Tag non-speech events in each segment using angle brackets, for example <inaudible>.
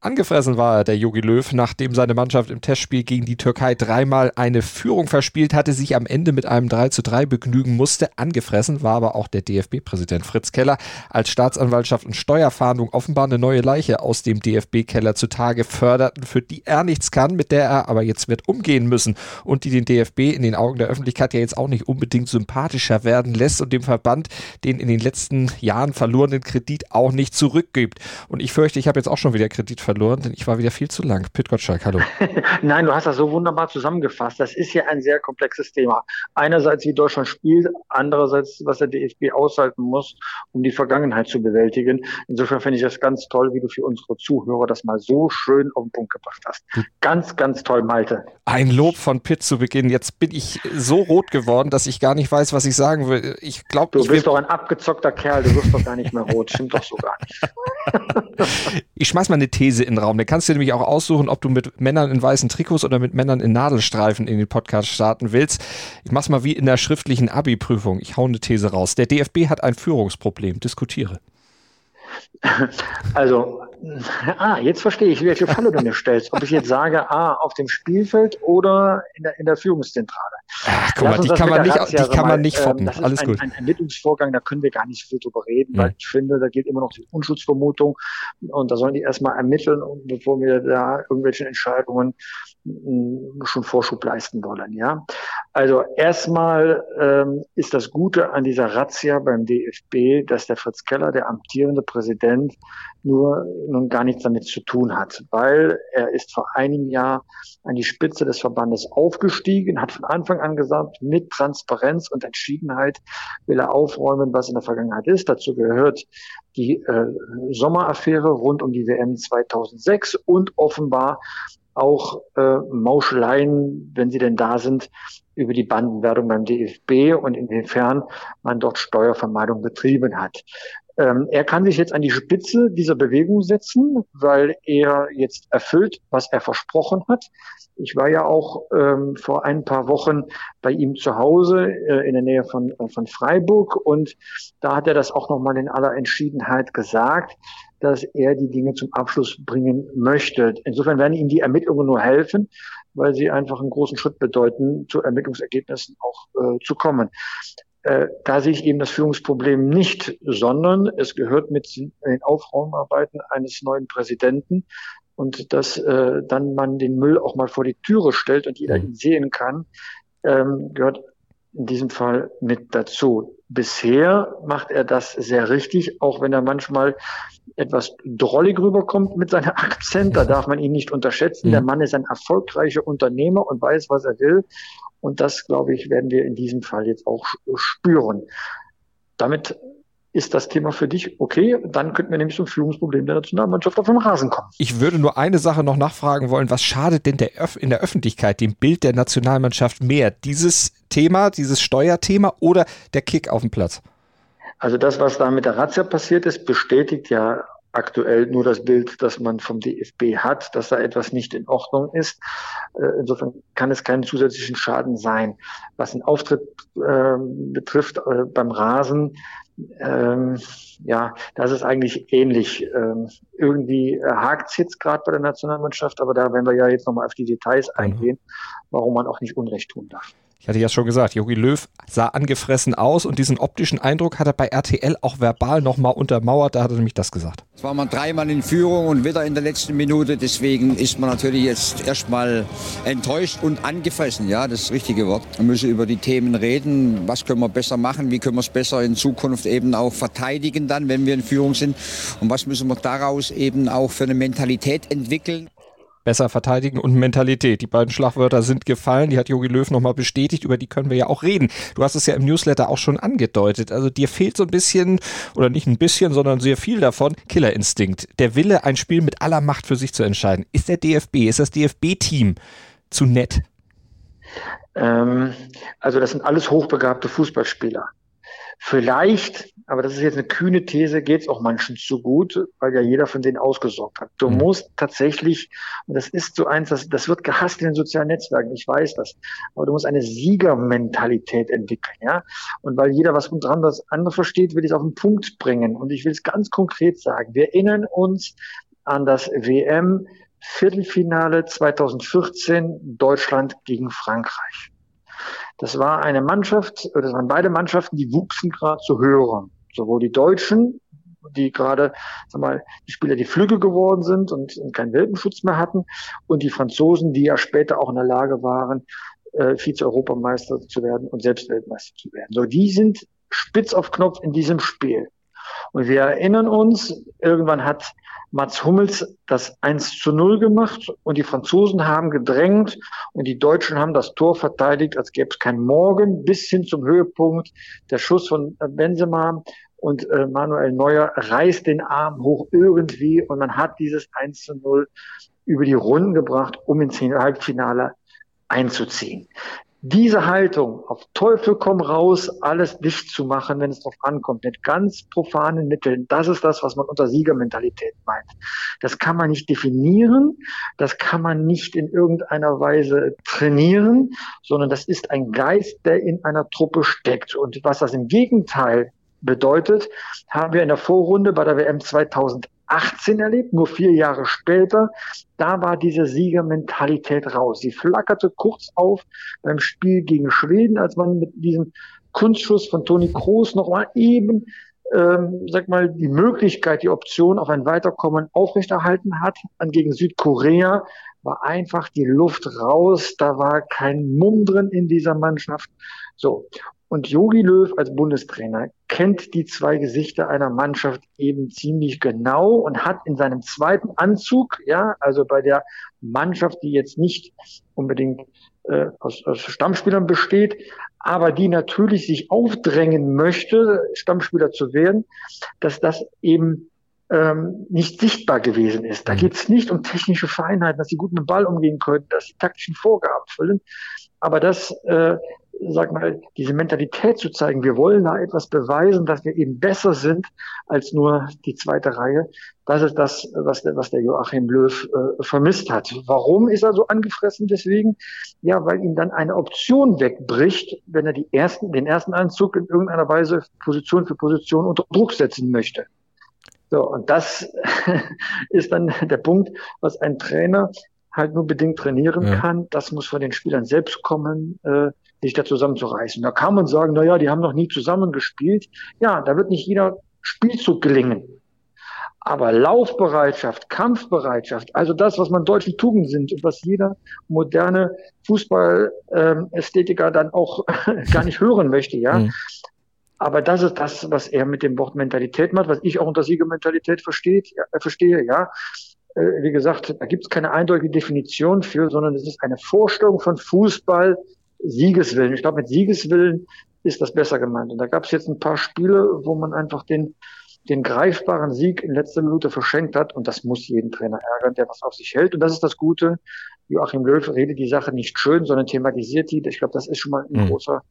Angefressen war er, der Jogi Löw, nachdem seine Mannschaft im Testspiel gegen die Türkei dreimal eine Führung verspielt hatte, sich am Ende mit einem 3 zu 3 begnügen musste. Angefressen war aber auch der DFB-Präsident Fritz Keller, als Staatsanwaltschaft und Steuerfahndung offenbar eine neue Leiche aus dem DFB-Keller zutage förderten, für die er nichts kann, mit der er aber jetzt wird umgehen müssen und die den DFB in den Augen der Öffentlichkeit ja jetzt auch nicht unbedingt sympathischer werden lässt und dem Verband den in den letzten Jahren verlorenen Kredit auch nicht zurückgibt. Und ich fürchte, ich habe jetzt auch schon wieder Kredit verloren denn ich war wieder viel zu lang. Pit Gottschalk, hallo. <laughs> Nein, du hast das so wunderbar zusammengefasst. Das ist ja ein sehr komplexes Thema. Einerseits, wie Deutschland spielt, andererseits, was der DFB aushalten muss, um die Vergangenheit zu bewältigen. Insofern finde ich das ganz toll, wie du für unsere Zuhörer das mal so schön auf den Punkt gebracht hast. Ganz, ganz toll, Malte. Ein Lob von Pitt zu Beginn. Jetzt bin ich so rot geworden, dass ich gar nicht weiß, was ich sagen will. Ich glaube, du bist doch ein abgezockter Kerl. Du wirst doch gar nicht mehr rot. Stimmt doch so gar nicht. <laughs> ich schmeiß mal eine These in den Raum. Da kannst du nämlich auch aussuchen, ob du mit Männern in weißen Trikots oder mit Männern in Nadelstreifen in den Podcast starten willst. Ich mach's mal wie in der schriftlichen Abi-Prüfung. Ich hau eine These raus. Der DFB hat ein Führungsproblem. Diskutiere. <laughs> Also, <laughs> ah, jetzt verstehe ich, welche Falle du mir stellst. Ob ich jetzt sage, ah, auf dem Spielfeld oder in der, in der Führungszentrale. Ach, guck mal, die kann man nicht, die kann man nicht foppen. Das Alles ist ein, gut. ein Ermittlungsvorgang, da können wir gar nicht so viel drüber reden, mhm. weil ich finde, da gilt immer noch die Unschuldsvermutung und da sollen die erstmal ermitteln, bevor wir da irgendwelche Entscheidungen schon Vorschub leisten wollen. Ja, also erstmal ähm, ist das Gute an dieser Razzia beim DFB, dass der Fritz Keller, der amtierende Präsident, nur nun gar nichts damit zu tun hat, weil er ist vor einem Jahr an die Spitze des Verbandes aufgestiegen, hat von Anfang an gesagt, mit Transparenz und Entschiedenheit will er aufräumen, was in der Vergangenheit ist. Dazu gehört die äh, Sommeraffäre rund um die WM 2006 und offenbar auch äh, Mauscheleien, wenn sie denn da sind, über die Bandenwertung beim DFB und inwiefern man dort Steuervermeidung betrieben hat. Ähm, er kann sich jetzt an die Spitze dieser Bewegung setzen, weil er jetzt erfüllt, was er versprochen hat. Ich war ja auch ähm, vor ein paar Wochen bei ihm zu Hause äh, in der Nähe von, äh, von Freiburg und da hat er das auch nochmal in aller Entschiedenheit gesagt, dass er die Dinge zum Abschluss bringen möchte. Insofern werden ihm die Ermittlungen nur helfen, weil sie einfach einen großen Schritt bedeuten, zu Ermittlungsergebnissen auch äh, zu kommen. Äh, da sehe ich eben das Führungsproblem nicht, sondern es gehört mit den Aufraumarbeiten eines neuen Präsidenten und dass äh, dann man den Müll auch mal vor die Türe stellt und jeder ihn sehen kann, ähm, gehört in diesem Fall mit dazu. Bisher macht er das sehr richtig, auch wenn er manchmal etwas drollig rüberkommt mit seinem <laughs> Akzent. Da darf man ihn nicht unterschätzen. Der mhm. Mann ist ein erfolgreicher Unternehmer und weiß, was er will. Und das, glaube ich, werden wir in diesem Fall jetzt auch spüren. Damit ist das Thema für dich okay? Dann könnten wir nämlich zum Führungsproblem der Nationalmannschaft auf dem Rasen kommen. Ich würde nur eine Sache noch nachfragen wollen. Was schadet denn der Öf in der Öffentlichkeit dem Bild der Nationalmannschaft mehr? Dieses Thema, dieses Steuerthema oder der Kick auf dem Platz? Also das, was da mit der Razzia passiert ist, bestätigt ja aktuell nur das Bild, das man vom DFB hat, dass da etwas nicht in Ordnung ist. Äh, insofern kann es keinen zusätzlichen Schaden sein. Was den Auftritt äh, betrifft äh, beim Rasen, ähm, ja, das ist eigentlich ähnlich. Ähm, irgendwie äh, hakt es jetzt gerade bei der Nationalmannschaft, aber da werden wir ja jetzt nochmal auf die Details mhm. eingehen, warum man auch nicht Unrecht tun darf. Ich hatte ja schon gesagt, Jogi Löw sah angefressen aus und diesen optischen Eindruck hat er bei RTL auch verbal nochmal untermauert. Da hat er nämlich das gesagt. Es war man dreimal in Führung und wieder in der letzten Minute. Deswegen ist man natürlich jetzt erstmal enttäuscht und angefressen. Ja, das, ist das richtige Wort. Wir müssen über die Themen reden. Was können wir besser machen? Wie können wir es besser in Zukunft eben auch verteidigen dann, wenn wir in Führung sind? Und was müssen wir daraus eben auch für eine Mentalität entwickeln? Besser verteidigen und Mentalität. Die beiden Schlagwörter sind gefallen, die hat Jogi Löw nochmal bestätigt, über die können wir ja auch reden. Du hast es ja im Newsletter auch schon angedeutet. Also dir fehlt so ein bisschen, oder nicht ein bisschen, sondern sehr viel davon, Killerinstinkt. Der Wille, ein Spiel mit aller Macht für sich zu entscheiden. Ist der DFB, ist das DFB-Team zu nett? Ähm, also das sind alles hochbegabte Fußballspieler. Vielleicht, aber das ist jetzt eine kühne These, geht es auch manchen zu gut, weil ja jeder von denen ausgesorgt hat. Du mhm. musst tatsächlich, und das ist so eins, das, das wird gehasst in den sozialen Netzwerken, ich weiß das, aber du musst eine Siegermentalität entwickeln, ja. Und weil jeder was unter anderem andere versteht, will ich es auf den Punkt bringen. Und ich will es ganz konkret sagen. Wir erinnern uns an das WM Viertelfinale 2014 Deutschland gegen Frankreich. Das war eine Mannschaft, das waren beide Mannschaften, die wuchsen gerade zu hören. Sowohl die Deutschen, die gerade, sag mal, die Spieler, die Flügge geworden sind und keinen Welpenschutz mehr hatten, und die Franzosen, die ja später auch in der Lage waren, äh, Vize-Europameister zu werden und selbst Weltmeister zu werden. So, die sind spitz auf Knopf in diesem Spiel. Und wir erinnern uns, irgendwann hat Mats Hummels das 1 zu 0 gemacht und die Franzosen haben gedrängt und die Deutschen haben das Tor verteidigt, als gäbe es kein Morgen, bis hin zum Höhepunkt. Der Schuss von Benzema und äh, Manuel Neuer reißt den Arm hoch irgendwie und man hat dieses 1 zu 0 über die Runden gebracht, um ins Halbfinale einzuziehen diese Haltung, auf Teufel komm raus, alles dicht zu machen, wenn es darauf ankommt, mit ganz profanen Mitteln, das ist das, was man unter Siegermentalität meint. Das kann man nicht definieren, das kann man nicht in irgendeiner Weise trainieren, sondern das ist ein Geist, der in einer Truppe steckt. Und was das im Gegenteil bedeutet, haben wir in der Vorrunde bei der WM 2000 18 erlebt, nur vier Jahre später. Da war diese Siegermentalität raus. Sie flackerte kurz auf beim Spiel gegen Schweden, als man mit diesem Kunstschuss von Toni Kroos noch mal eben, ähm, sag mal, die Möglichkeit, die Option auf ein Weiterkommen aufrechterhalten hat. An gegen Südkorea war einfach die Luft raus. Da war kein Mumm drin in dieser Mannschaft. So. Und Jogi Löw als Bundestrainer kennt die zwei Gesichter einer Mannschaft eben ziemlich genau und hat in seinem zweiten Anzug, ja, also bei der Mannschaft, die jetzt nicht unbedingt äh, aus, aus Stammspielern besteht, aber die natürlich sich aufdrängen möchte, Stammspieler zu werden, dass das eben ähm, nicht sichtbar gewesen ist. Da mhm. geht es nicht um technische Feinheiten, dass sie gut mit dem Ball umgehen können, dass sie taktischen Vorgaben füllen, aber das äh, sag mal, diese Mentalität zu zeigen, wir wollen da etwas beweisen, dass wir eben besser sind als nur die zweite Reihe. Das ist das, was der, was der Joachim Löw äh, vermisst hat. Warum ist er so angefressen deswegen? Ja, weil ihm dann eine Option wegbricht, wenn er die ersten, den ersten Anzug in irgendeiner Weise Position für Position unter Druck setzen möchte. So, und das <laughs> ist dann der Punkt, was ein Trainer halt nur bedingt trainieren ja. kann. Das muss von den Spielern selbst kommen. Äh, sich da zusammenzureißen. Da kann man sagen, na ja, die haben noch nie zusammengespielt. Ja, da wird nicht jeder Spielzug gelingen. Aber Laufbereitschaft, Kampfbereitschaft, also das, was man deutschen Tugend sind und was jeder moderne Fußballästhetiker dann auch <laughs> gar nicht hören möchte, ja. Mhm. Aber das ist das, was er mit dem Wort Mentalität macht, was ich auch unter Siegermentalität versteht, äh, verstehe, ja. Äh, wie gesagt, da gibt es keine eindeutige Definition für, sondern es ist eine Vorstellung von Fußball, Siegeswillen. Ich glaube, mit Siegeswillen ist das besser gemeint. Und da gab es jetzt ein paar Spiele, wo man einfach den, den greifbaren Sieg in letzter Minute verschenkt hat. Und das muss jeden Trainer ärgern, der was auf sich hält. Und das ist das Gute. Joachim Löw redet die Sache nicht schön, sondern thematisiert die. Ich glaube, das ist schon mal ein mhm. großer,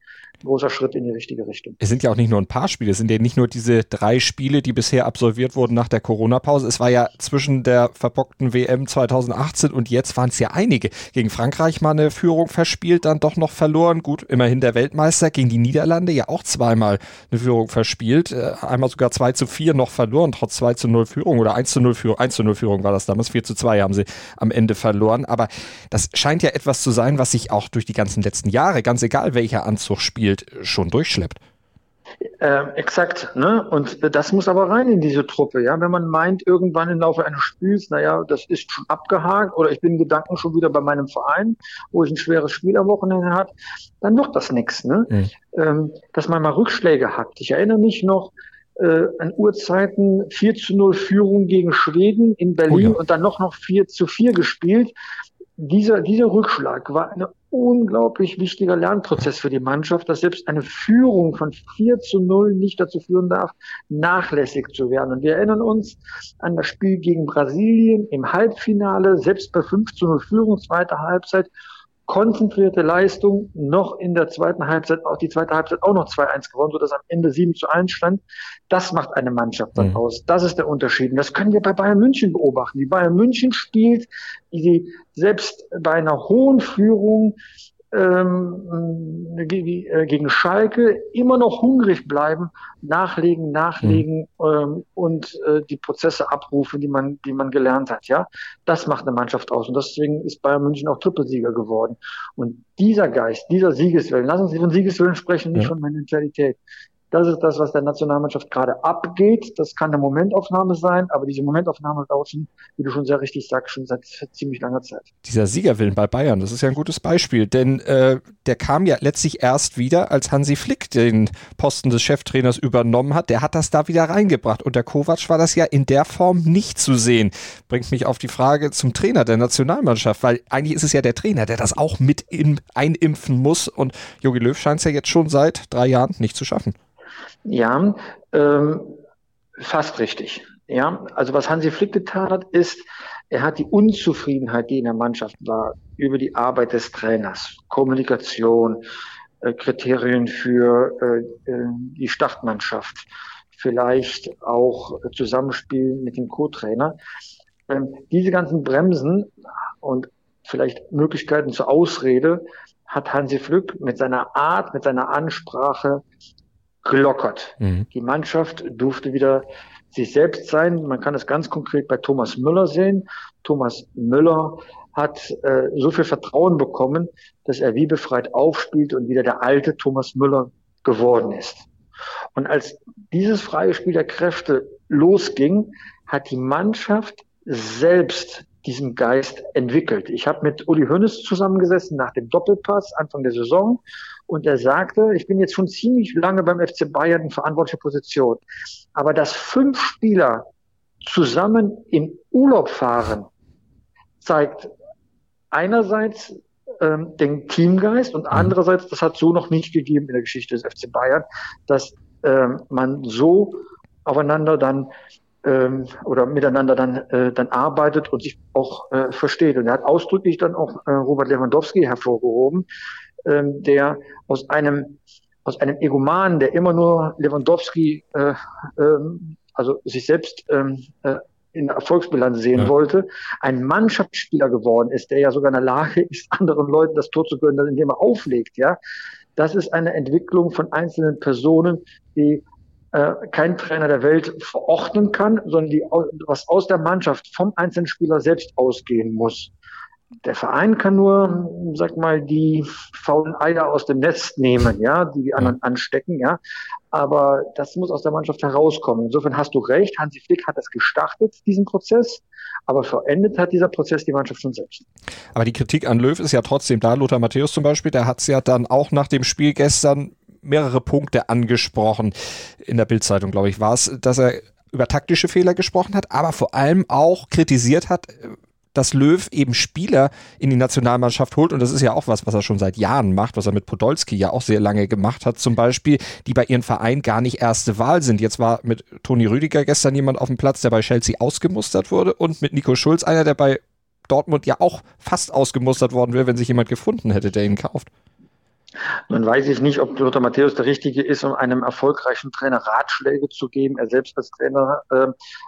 großer Schritt in die richtige Richtung. Es sind ja auch nicht nur ein paar Spiele, es sind ja nicht nur diese drei Spiele, die bisher absolviert wurden nach der Corona-Pause. Es war ja zwischen der verbockten WM 2018 und jetzt waren es ja einige. Gegen Frankreich mal eine Führung verspielt, dann doch noch verloren. Gut, immerhin der Weltmeister. Gegen die Niederlande ja auch zweimal eine Führung verspielt. Äh, einmal sogar 2 zu 4 noch verloren, trotz 2 zu 0 Führung oder 1 zu 0 Führung. 1 zu 0 Führung war das damals. 4 zu 2 haben sie am Ende verloren. Aber das scheint ja etwas zu sein, was sich auch durch die ganzen letzten Jahre, ganz egal welcher Anzug spielt, schon durchschleppt. Äh, exakt, ne? Und das muss aber rein in diese Truppe, ja. Wenn man meint, irgendwann im Laufe eines Spiels, naja, das ist schon abgehakt oder ich bin in Gedanken schon wieder bei meinem Verein, wo ich ein schweres Spiel am Wochenende hat, dann wird das nichts, ne? Mhm. Ähm, dass man mal Rückschläge hat. Ich erinnere mich noch, äh, an Urzeiten 4 zu 0 Führung gegen Schweden in Berlin oh ja. und dann noch noch 4 zu 4 gespielt dieser, dieser Rückschlag war ein unglaublich wichtiger Lernprozess für die Mannschaft, dass selbst eine Führung von 4 zu 0 nicht dazu führen darf, nachlässig zu werden. Und wir erinnern uns an das Spiel gegen Brasilien im Halbfinale, selbst bei 5 zu 0 Führung, zweite Halbzeit, konzentrierte Leistung, noch in der zweiten Halbzeit, auch die zweite Halbzeit auch noch 2-1 gewonnen, sodass am Ende 7 zu 1 stand. Das macht eine Mannschaft dann mhm. aus. Das ist der Unterschied. Und das können wir bei Bayern München beobachten. Die Bayern München spielt, die selbst bei einer hohen Führung ähm, äh, gegen Schalke immer noch hungrig bleiben, nachlegen, nachlegen mhm. ähm, und äh, die Prozesse abrufen, die man, die man gelernt hat. Ja, das macht eine Mannschaft aus und deswegen ist Bayern München auch Trippelsieger geworden. Und dieser Geist, dieser Siegeswillen, lass uns von Siegeswillen sprechen, nicht ja. von Mentalität. Das ist das, was der Nationalmannschaft gerade abgeht. Das kann eine Momentaufnahme sein, aber diese Momentaufnahme schon, wie du schon sehr richtig sagst, schon seit ziemlich langer Zeit. Dieser Siegerwillen bei Bayern, das ist ja ein gutes Beispiel, denn äh, der kam ja letztlich erst wieder, als Hansi Flick den Posten des Cheftrainers übernommen hat. Der hat das da wieder reingebracht. Und der Kovac war das ja in der Form nicht zu sehen. Bringt mich auf die Frage zum Trainer der Nationalmannschaft, weil eigentlich ist es ja der Trainer, der das auch mit in, einimpfen muss. Und Jogi Löw scheint es ja jetzt schon seit drei Jahren nicht zu schaffen. Ja, ähm, fast richtig. Ja, also was Hansi Flick getan hat, ist, er hat die Unzufriedenheit, die in der Mannschaft war, über die Arbeit des Trainers, Kommunikation, äh, Kriterien für äh, äh die Startmannschaft, vielleicht auch Zusammenspiel mit dem Co-Trainer. Ähm, diese ganzen Bremsen und vielleicht Möglichkeiten zur Ausrede hat Hansi Flick mit seiner Art, mit seiner Ansprache gelockert. Mhm. Die Mannschaft durfte wieder sich selbst sein. Man kann es ganz konkret bei Thomas Müller sehen. Thomas Müller hat äh, so viel Vertrauen bekommen, dass er wie befreit aufspielt und wieder der alte Thomas Müller geworden ist. Und als dieses freie Spiel der Kräfte losging, hat die Mannschaft selbst diesen Geist entwickelt. Ich habe mit Uli Hönes zusammengesessen nach dem Doppelpass Anfang der Saison und er sagte, ich bin jetzt schon ziemlich lange beim FC Bayern in verantwortlicher Position, aber dass fünf Spieler zusammen in Urlaub fahren, zeigt einerseits ähm, den Teamgeist und mhm. andererseits, das hat so noch nicht gegeben in der Geschichte des FC Bayern, dass ähm, man so aufeinander dann ähm, oder miteinander dann, äh, dann arbeitet und sich auch äh, versteht. Und er hat ausdrücklich dann auch äh, Robert Lewandowski hervorgehoben, ähm, der aus einem aus einem Egoman, der immer nur Lewandowski, äh, ähm, also sich selbst ähm, äh, in der Erfolgsbilanz sehen ja. wollte, ein Mannschaftsspieler geworden ist, der ja sogar in der Lage ist, <laughs> anderen Leuten das Tor zu gönnen, indem er auflegt, ja. Das ist eine Entwicklung von einzelnen Personen, die äh, kein Trainer der Welt verordnen kann, sondern die, was aus der Mannschaft vom einzelnen Spieler selbst ausgehen muss. Der Verein kann nur, sag mal, die faulen Eier aus dem Nest nehmen, ja, die die anderen anstecken, ja. Aber das muss aus der Mannschaft herauskommen. Insofern hast du recht. Hansi Flick hat es gestartet, diesen Prozess. Aber verendet hat dieser Prozess die Mannschaft schon selbst. Aber die Kritik an Löw ist ja trotzdem da. Lothar Matthäus zum Beispiel, der hat es ja dann auch nach dem Spiel gestern mehrere Punkte angesprochen. In der Bildzeitung, glaube ich, war es, dass er über taktische Fehler gesprochen hat, aber vor allem auch kritisiert hat, dass Löw eben Spieler in die Nationalmannschaft holt. Und das ist ja auch was, was er schon seit Jahren macht, was er mit Podolski ja auch sehr lange gemacht hat, zum Beispiel, die bei ihrem Verein gar nicht erste Wahl sind. Jetzt war mit Toni Rüdiger gestern jemand auf dem Platz, der bei Chelsea ausgemustert wurde und mit Nico Schulz einer, der bei Dortmund ja auch fast ausgemustert worden wäre, wenn sich jemand gefunden hätte, der ihn kauft. Nun weiß ich nicht, ob Lothar Matthäus der Richtige ist, um einem erfolgreichen Trainer Ratschläge zu geben. Er selbst als Trainer äh,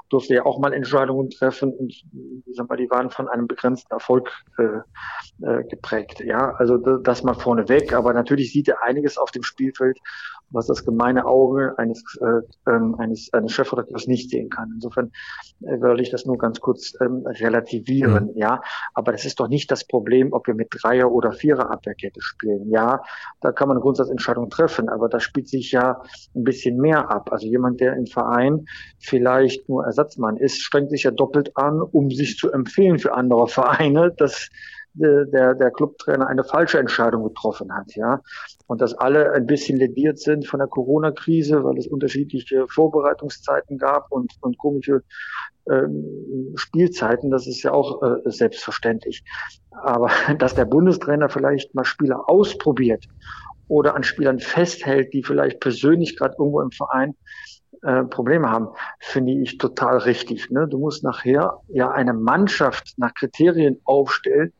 durfte ja auch mal Entscheidungen treffen und ich sag mal, die waren von einem begrenzten Erfolg äh, äh, geprägt. Ja, also das mal vorneweg. Aber natürlich sieht er einiges auf dem Spielfeld, was das gemeine Auge eines, äh, ähm, eines, eines Chefredakteurs nicht sehen kann. Insofern äh, will ich das nur ganz kurz ähm, relativieren. Mhm. Ja, aber das ist doch nicht das Problem, ob wir mit Dreier- oder Vierer-Abwehrkette spielen. Ja, da kann man eine Grundsatzentscheidung treffen, aber da spielt sich ja ein bisschen mehr ab. Also jemand, der im Verein vielleicht nur Ersatzmann ist, strengt sich ja doppelt an, um sich zu empfehlen für andere Vereine. Das der, der Clubtrainer eine falsche Entscheidung getroffen hat, ja. Und dass alle ein bisschen lediert sind von der Corona-Krise, weil es unterschiedliche Vorbereitungszeiten gab und, und komische ähm, Spielzeiten, das ist ja auch äh, selbstverständlich. Aber <laughs> dass der Bundestrainer vielleicht mal Spieler ausprobiert oder an Spielern festhält, die vielleicht persönlich gerade irgendwo im Verein äh, Probleme haben, finde ich total richtig. Ne? Du musst nachher ja eine Mannschaft nach Kriterien aufstellen,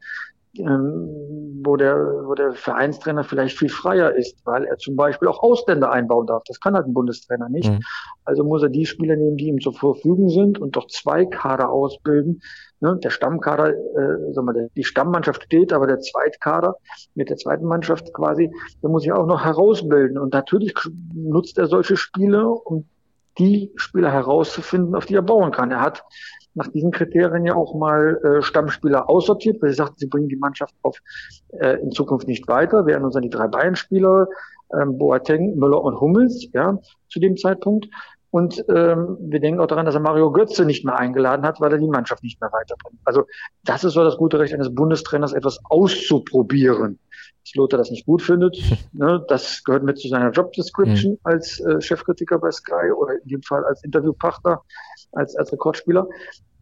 ähm, wo der, wo der Vereinstrainer vielleicht viel freier ist, weil er zum Beispiel auch Ausländer einbauen darf. Das kann halt ein Bundestrainer nicht. Mhm. Also muss er die Spieler nehmen, die ihm zur Verfügung sind und doch zwei Kader ausbilden. Ne, der Stammkader, äh, sagen wir, die Stammmannschaft steht, aber der Zweitkader mit der zweiten Mannschaft quasi, der muss sich auch noch herausbilden. Und natürlich nutzt er solche Spiele, um die Spieler herauszufinden, auf die er bauen kann. Er hat nach diesen Kriterien ja auch mal äh, Stammspieler aussortiert, weil sie sagten, sie bringen die Mannschaft auf äh, in Zukunft nicht weiter. Erinnern uns an die drei Bayern-Spieler, ähm, Boateng, Müller und Hummels, ja, zu dem Zeitpunkt. Und ähm, wir denken auch daran, dass er Mario Götze nicht mehr eingeladen hat, weil er die Mannschaft nicht mehr weiterbringt. Also das ist so das gute Recht eines Bundestrainers, etwas auszuprobieren. Dass Lothar das nicht gut findet, <laughs> ne, das gehört mit zu seiner Job Description mhm. als äh, Chefkritiker bei Sky oder in dem Fall als Interviewpartner, als, als Rekordspieler.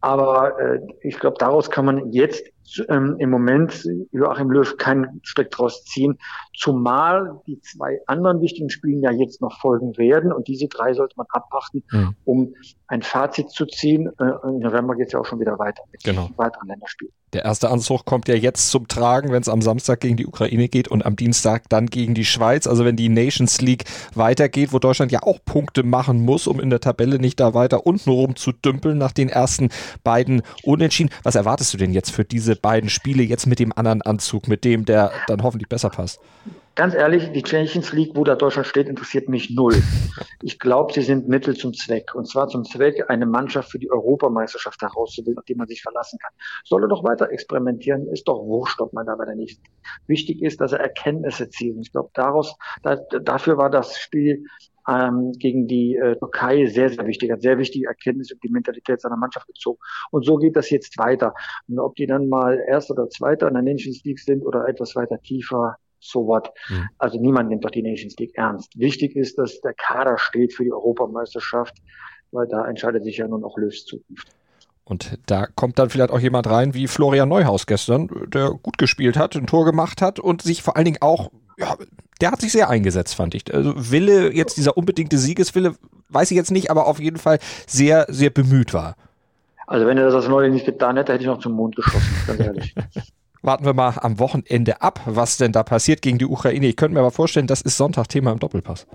Aber äh, ich glaube, daraus kann man jetzt ähm, im Moment Joachim Löw keinen Strick draus ziehen, zumal die zwei anderen wichtigen Spiele ja jetzt noch folgen werden und diese drei sollte man abwarten, mhm. um ein Fazit zu ziehen. Äh, Im November geht es ja auch schon wieder weiter mit genau. weiteren Länderspielen. Der erste Anzug kommt ja jetzt zum Tragen, wenn es am Samstag gegen die Ukraine geht und am Dienstag dann gegen die Schweiz. Also wenn die Nations League weitergeht, wo Deutschland ja auch Punkte machen muss, um in der Tabelle nicht da weiter unten rum zu dümpeln nach den ersten beiden Unentschieden. Was erwartest du denn jetzt für diese beiden Spiele jetzt mit dem anderen Anzug, mit dem der dann hoffentlich besser passt? ganz ehrlich, die Champions League, wo da Deutschland steht, interessiert mich null. <laughs> Ich glaube, sie sind Mittel zum Zweck. Und zwar zum Zweck, eine Mannschaft für die Europameisterschaft herauszubilden, auf die man sich verlassen kann. Soll er doch weiter experimentieren, ist doch wurscht, ob man da bei der nächsten. Wichtig ist, dass er Erkenntnisse zielt. Ich glaube, daraus, da, dafür war das Spiel ähm, gegen die äh, Türkei sehr, sehr wichtig, hat sehr wichtige Erkenntnisse über die Mentalität seiner Mannschaft gezogen. Und so geht das jetzt weiter. Und ob die dann mal Erster oder Zweiter in der Nations League sind oder etwas weiter tiefer, so what. Mhm. Also niemand nimmt doch die Nations League ernst. Wichtig ist, dass der Kader steht für die Europameisterschaft, weil da entscheidet sich ja nun auch Löws Zukunft. Und da kommt dann vielleicht auch jemand rein wie Florian Neuhaus gestern, der gut gespielt hat, ein Tor gemacht hat und sich vor allen Dingen auch, ja, der hat sich sehr eingesetzt, fand ich. Also Wille, jetzt dieser unbedingte Siegeswille, weiß ich jetzt nicht, aber auf jeden Fall sehr, sehr bemüht war. Also wenn er das als Neuling nicht getan hätte, hätte ich noch zum Mond geschossen, ganz ehrlich. <laughs> warten wir mal am Wochenende ab, was denn da passiert gegen die Ukraine. Ich könnte mir aber vorstellen, das ist Sonntag Thema im Doppelpass.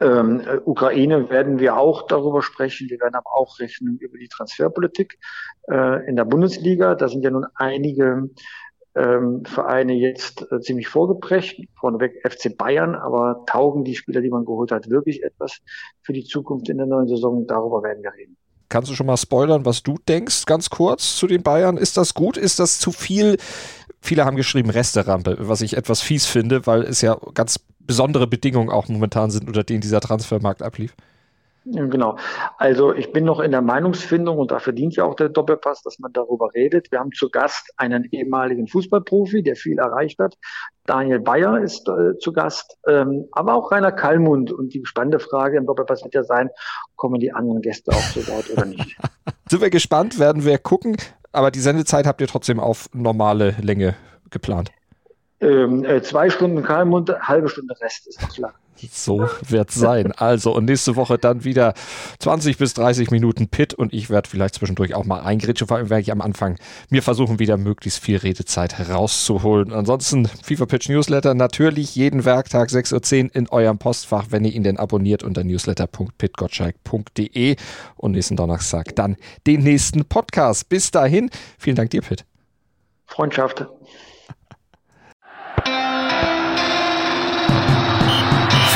Ähm, äh, Ukraine werden wir auch darüber sprechen. Wir werden aber auch rechnen über die Transferpolitik äh, in der Bundesliga. Da sind ja nun einige ähm, Vereine jetzt äh, ziemlich vorgeprägt, vorneweg FC Bayern, aber taugen die Spieler, die man geholt hat, wirklich etwas für die Zukunft in der neuen Saison? Darüber werden wir reden. Kannst du schon mal spoilern, was du denkst, ganz kurz zu den Bayern? Ist das gut? Ist das zu viel? Viele haben geschrieben Resterampe, was ich etwas fies finde, weil es ja ganz besondere Bedingungen auch momentan sind, unter denen dieser Transfermarkt ablief. Genau. Also ich bin noch in der Meinungsfindung und dafür dient ja auch der Doppelpass, dass man darüber redet. Wir haben zu Gast einen ehemaligen Fußballprofi, der viel erreicht hat. Daniel Bayer ist äh, zu Gast, ähm, aber auch Rainer Kallmund. Und die spannende Frage im Doppelpass wird ja sein, kommen die anderen Gäste auch zu Wort oder nicht? <laughs> Sind wir gespannt, werden wir gucken. Aber die Sendezeit habt ihr trotzdem auf normale Länge geplant. Ähm, äh, zwei Stunden Kallmund, halbe Stunde Rest ist noch klar. So wird sein. Also, und nächste Woche dann wieder 20 bis 30 Minuten Pit und ich werde vielleicht zwischendurch auch mal eingritschen. Vor allem werde ich am Anfang mir versuchen, wieder möglichst viel Redezeit herauszuholen. Ansonsten FIFA Pitch Newsletter natürlich jeden Werktag 6.10 Uhr in eurem Postfach, wenn ihr ihn denn abonniert unter newsletter.pitgottschalk.de und nächsten Donnerstag dann den nächsten Podcast. Bis dahin, vielen Dank dir, Pit. Freundschaft.